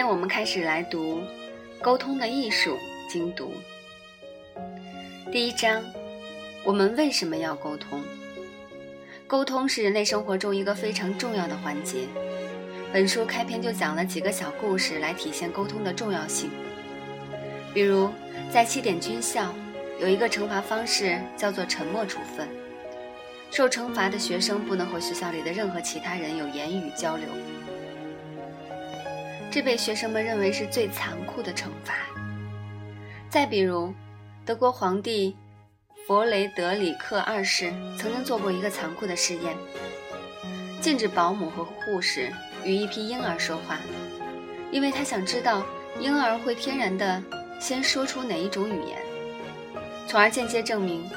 今天我们开始来读《沟通的艺术》精读。第一章，我们为什么要沟通？沟通是人类生活中一个非常重要的环节。本书开篇就讲了几个小故事来体现沟通的重要性。比如，在七点军校，有一个惩罚方式叫做沉默处分，受惩罚的学生不能和学校里的任何其他人有言语交流。这被学生们认为是最残酷的惩罚。再比如，德国皇帝弗雷德里克二世曾经做过一个残酷的试验：禁止保姆和护士与一批婴儿说话，因为他想知道婴儿会天然的先说出哪一种语言，从而间接证明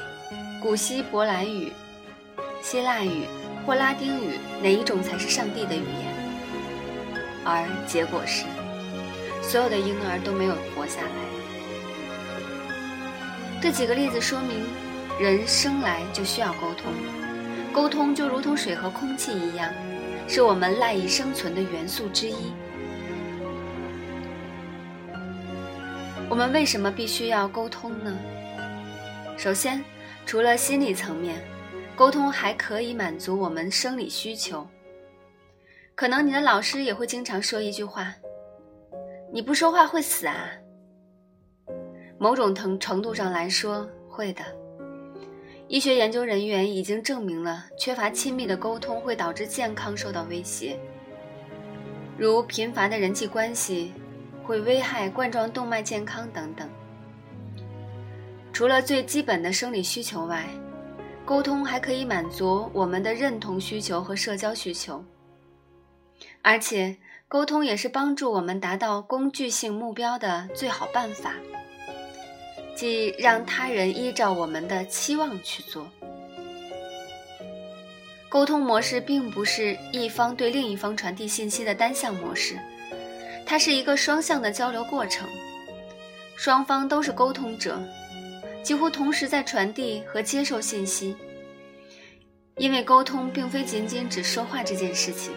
古希伯来语、希腊语或拉丁语哪一种才是上帝的语言。而结果是，所有的婴儿都没有活下来。这几个例子说明，人生来就需要沟通，沟通就如同水和空气一样，是我们赖以生存的元素之一。我们为什么必须要沟通呢？首先，除了心理层面，沟通还可以满足我们生理需求。可能你的老师也会经常说一句话：“你不说话会死啊。”某种程程度上来说，会的。医学研究人员已经证明了，缺乏亲密的沟通会导致健康受到威胁，如贫乏的人际关系会危害冠状动脉健康等等。除了最基本的生理需求外，沟通还可以满足我们的认同需求和社交需求。而且，沟通也是帮助我们达到工具性目标的最好办法，即让他人依照我们的期望去做。沟通模式并不是一方对另一方传递信息的单向模式，它是一个双向的交流过程，双方都是沟通者，几乎同时在传递和接受信息。因为沟通并非仅仅只说话这件事情。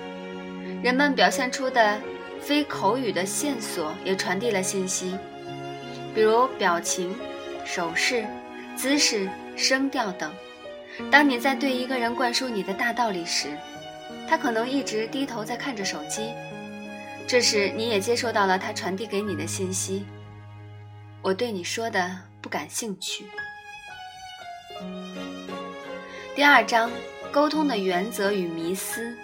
人们表现出的非口语的线索也传递了信息，比如表情、手势、姿势、声调等。当你在对一个人灌输你的大道理时，他可能一直低头在看着手机，这时你也接收到了他传递给你的信息：“我对你说的不感兴趣。”第二章：沟通的原则与迷思。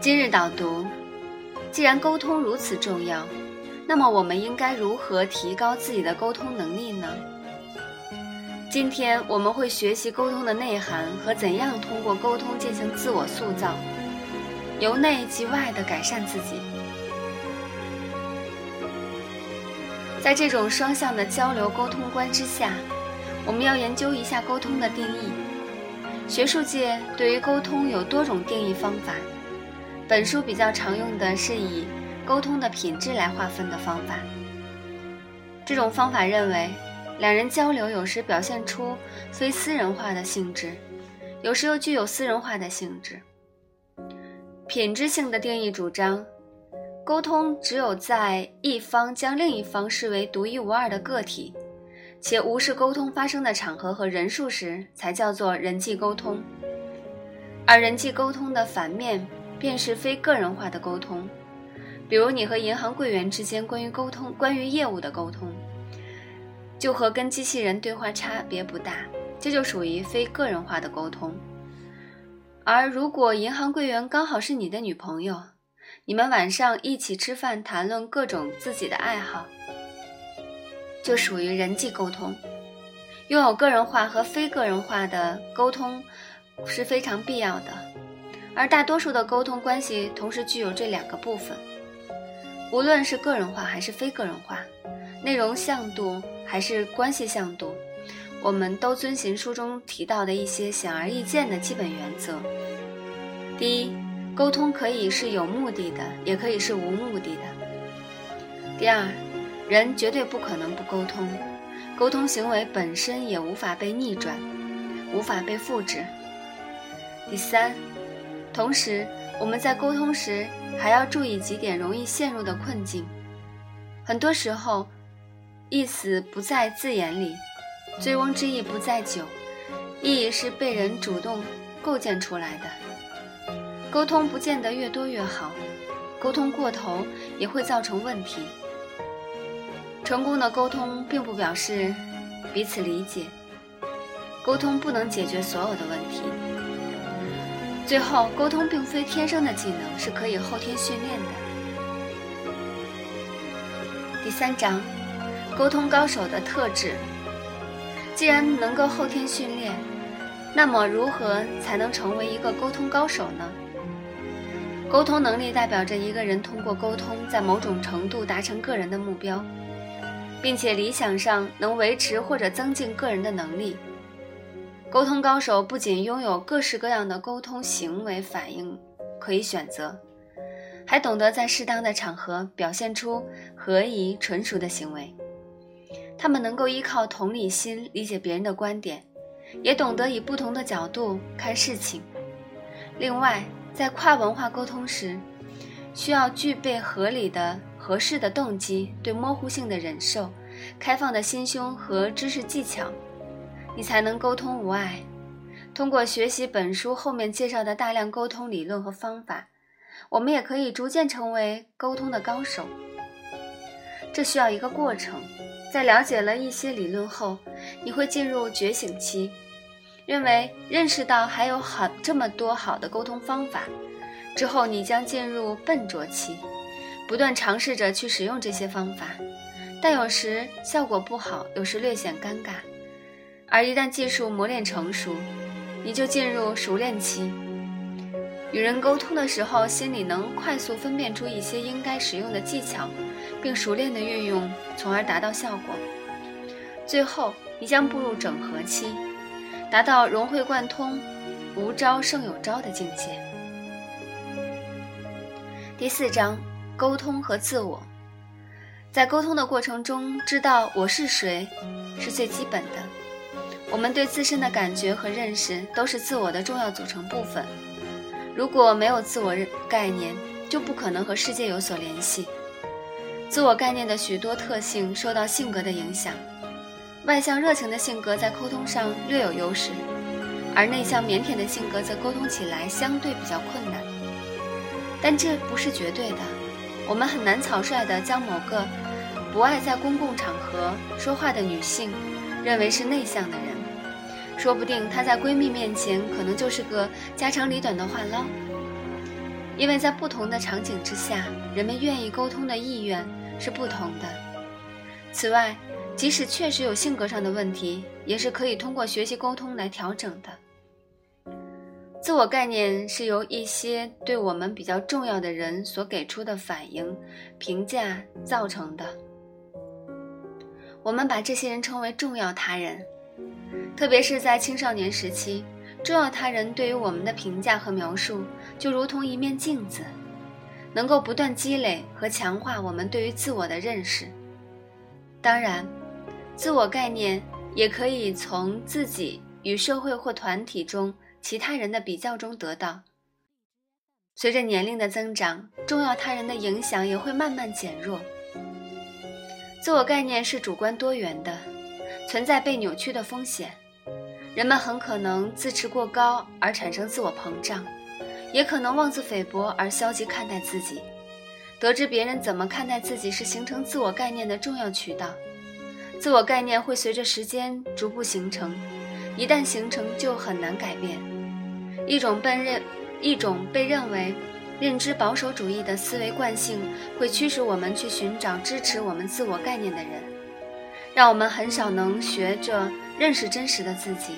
今日导读：既然沟通如此重要，那么我们应该如何提高自己的沟通能力呢？今天我们会学习沟通的内涵和怎样通过沟通进行自我塑造，由内及外的改善自己。在这种双向的交流沟通观之下，我们要研究一下沟通的定义。学术界对于沟通有多种定义方法。本书比较常用的是以沟通的品质来划分的方法。这种方法认为，两人交流有时表现出非私人化的性质，有时又具有私人化的性质。品质性的定义主张，沟通只有在一方将另一方视为独一无二的个体，且无视沟通发生的场合和人数时，才叫做人际沟通。而人际沟通的反面。便是非个人化的沟通，比如你和银行柜员之间关于沟通、关于业务的沟通，就和跟机器人对话差别不大，这就属于非个人化的沟通。而如果银行柜员刚好是你的女朋友，你们晚上一起吃饭，谈论各种自己的爱好，就属于人际沟通。拥有个人化和非个人化的沟通是非常必要的。而大多数的沟通关系同时具有这两个部分，无论是个人化还是非个人化，内容向度还是关系向度，我们都遵循书中提到的一些显而易见的基本原则。第一，沟通可以是有目的的，也可以是无目的的。第二，人绝对不可能不沟通，沟通行为本身也无法被逆转，无法被复制。第三。同时，我们在沟通时还要注意几点容易陷入的困境。很多时候，意思不在字眼里，醉翁之意不在酒，意义是被人主动构建出来的。沟通不见得越多越好，沟通过头也会造成问题。成功的沟通并不表示彼此理解，沟通不能解决所有的问题。最后，沟通并非天生的技能，是可以后天训练的。第三章，沟通高手的特质。既然能够后天训练，那么如何才能成为一个沟通高手呢？沟通能力代表着一个人通过沟通，在某种程度达成个人的目标，并且理想上能维持或者增进个人的能力。沟通高手不仅拥有各式各样的沟通行为反应可以选择，还懂得在适当的场合表现出合宜纯熟的行为。他们能够依靠同理心理解别人的观点，也懂得以不同的角度看事情。另外，在跨文化沟通时，需要具备合理的、合适的动机、对模糊性的忍受、开放的心胸和知识技巧。你才能沟通无碍。通过学习本书后面介绍的大量沟通理论和方法，我们也可以逐渐成为沟通的高手。这需要一个过程。在了解了一些理论后，你会进入觉醒期，认为认识到还有好这么多好的沟通方法。之后，你将进入笨拙期，不断尝试着去使用这些方法，但有时效果不好，有时略显尴尬。而一旦技术磨练成熟，你就进入熟练期。与人沟通的时候，心里能快速分辨出一些应该使用的技巧，并熟练的运用，从而达到效果。最后，你将步入整合期，达到融会贯通、无招胜有招的境界。第四章：沟通和自我。在沟通的过程中，知道我是谁，是最基本的。我们对自身的感觉和认识都是自我的重要组成部分。如果没有自我概念，就不可能和世界有所联系。自我概念的许多特性受到性格的影响。外向热情的性格在沟通上略有优势，而内向腼腆的性格则沟通起来相对比较困难。但这不是绝对的。我们很难草率地将某个不爱在公共场合说话的女性认为是内向的人。说不定她在闺蜜面前可能就是个家长里短的话唠，因为在不同的场景之下，人们愿意沟通的意愿是不同的。此外，即使确实有性格上的问题，也是可以通过学习沟通来调整的。自我概念是由一些对我们比较重要的人所给出的反应、评价造成的，我们把这些人称为重要他人。特别是在青少年时期，重要他人对于我们的评价和描述，就如同一面镜子，能够不断积累和强化我们对于自我的认识。当然，自我概念也可以从自己与社会或团体中其他人的比较中得到。随着年龄的增长，重要他人的影响也会慢慢减弱。自我概念是主观多元的。存在被扭曲的风险，人们很可能自持过高而产生自我膨胀，也可能妄自菲薄而消极看待自己。得知别人怎么看待自己是形成自我概念的重要渠道。自我概念会随着时间逐步形成，一旦形成就很难改变。一种被认一种被认为认知保守主义的思维惯性会驱使我们去寻找支持我们自我概念的人。让我们很少能学着认识真实的自己，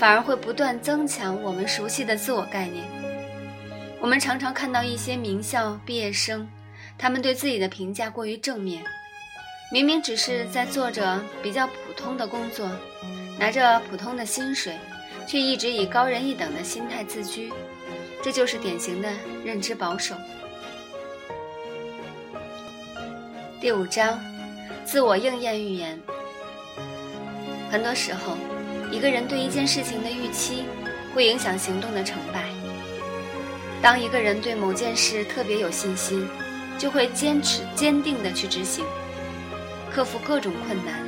反而会不断增强我们熟悉的自我概念。我们常常看到一些名校毕业生，他们对自己的评价过于正面，明明只是在做着比较普通的工作，拿着普通的薪水，却一直以高人一等的心态自居，这就是典型的认知保守。第五章。自我应验预言。很多时候，一个人对一件事情的预期，会影响行动的成败。当一个人对某件事特别有信心，就会坚持坚定地去执行，克服各种困难，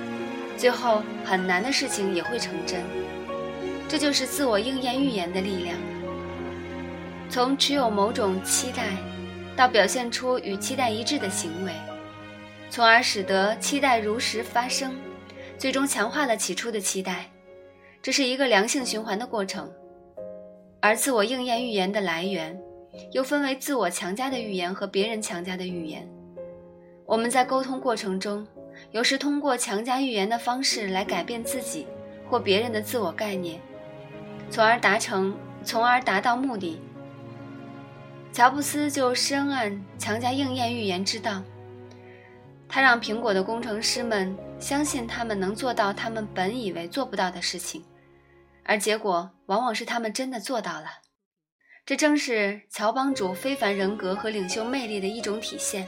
最后很难的事情也会成真。这就是自我应验预言的力量。从持有某种期待，到表现出与期待一致的行为，从而使得期待如实发生，最终强化了起初的期待。这是一个良性循环的过程。而自我应验预言的来源，又分为自我强加的预言和别人强加的预言。我们在沟通过程中，有时通过强加预言的方式来改变自己或别人的自我概念，从而达成，从而达到目的。乔布斯就深谙强加应验预言之道，他让苹果的工程师们相信他们能做到他们本以为做不到的事情。而结果往往是他们真的做到了，这正是乔帮主非凡人格和领袖魅力的一种体现。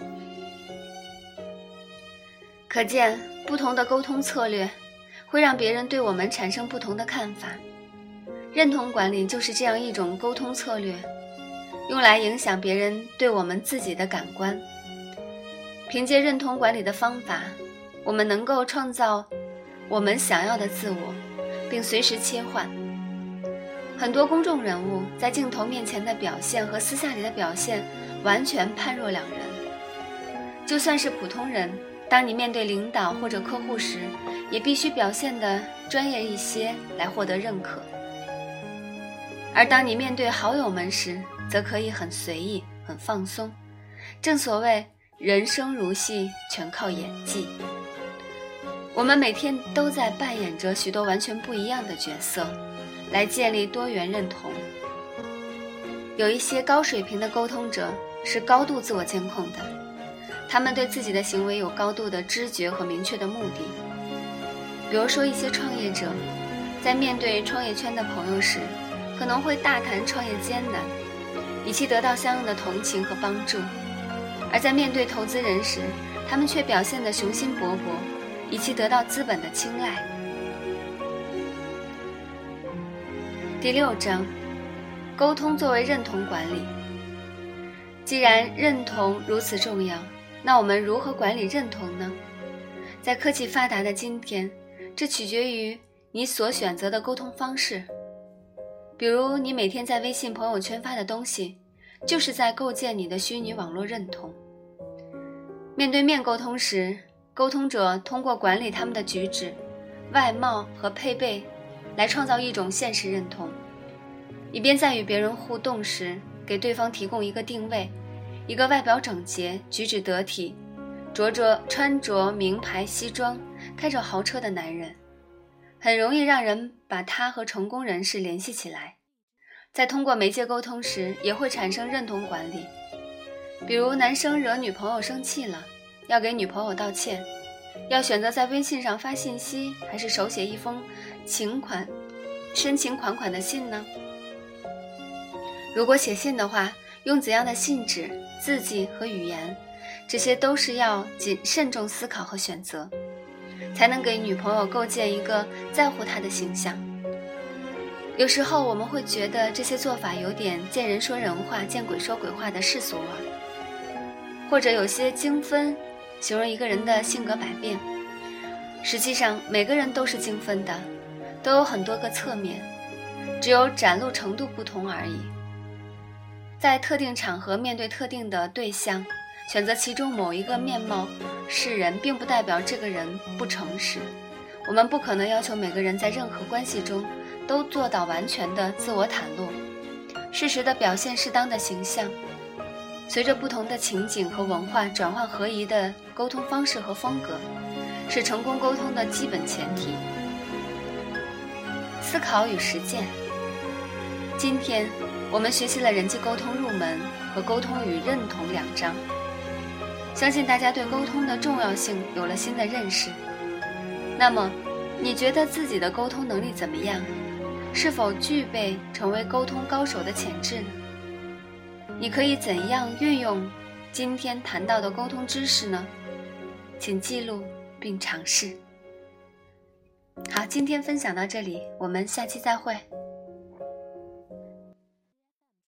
可见，不同的沟通策略会让别人对我们产生不同的看法。认同管理就是这样一种沟通策略，用来影响别人对我们自己的感官。凭借认同管理的方法，我们能够创造我们想要的自我。并随时切换。很多公众人物在镜头面前的表现和私下里的表现完全判若两人。就算是普通人，当你面对领导或者客户时，也必须表现得专业一些来获得认可。而当你面对好友们时，则可以很随意、很放松。正所谓人生如戏，全靠演技。我们每天都在扮演着许多完全不一样的角色，来建立多元认同。有一些高水平的沟通者是高度自我监控的，他们对自己的行为有高度的知觉和明确的目的。比如说，一些创业者在面对创业圈的朋友时，可能会大谈创业艰难，以期得到相应的同情和帮助；而在面对投资人时，他们却表现得雄心勃勃。以期得到资本的青睐。第六章，沟通作为认同管理。既然认同如此重要，那我们如何管理认同呢？在科技发达的今天，这取决于你所选择的沟通方式。比如，你每天在微信朋友圈发的东西，就是在构建你的虚拟网络认同。面对面沟通时。沟通者通过管理他们的举止、外貌和配备，来创造一种现实认同，以便在与别人互动时给对方提供一个定位：一个外表整洁、举止得体、着着穿着名牌西装、开着豪车的男人，很容易让人把他和成功人士联系起来。在通过媒介沟通时，也会产生认同管理，比如男生惹女朋友生气了。要给女朋友道歉，要选择在微信上发信息，还是手写一封情款、深情款款的信呢？如果写信的话，用怎样的信纸、字迹和语言，这些都是要谨慎重思考和选择，才能给女朋友构建一个在乎她的形象。有时候我们会觉得这些做法有点见人说人话、见鬼说鬼话的世俗味，或者有些精分。形容一个人的性格百变，实际上每个人都是精分的，都有很多个侧面，只有展露程度不同而已。在特定场合面对特定的对象，选择其中某一个面貌示人，并不代表这个人不诚实。我们不可能要求每个人在任何关系中都做到完全的自我袒露，适时的表现适当的形象。随着不同的情景和文化转换合宜的沟通方式和风格，是成功沟通的基本前提。思考与实践。今天我们学习了人际沟通入门和沟通与认同两章，相信大家对沟通的重要性有了新的认识。那么，你觉得自己的沟通能力怎么样？是否具备成为沟通高手的潜质呢？你可以怎样运用今天谈到的沟通知识呢？请记录并尝试。好，今天分享到这里，我们下期再会。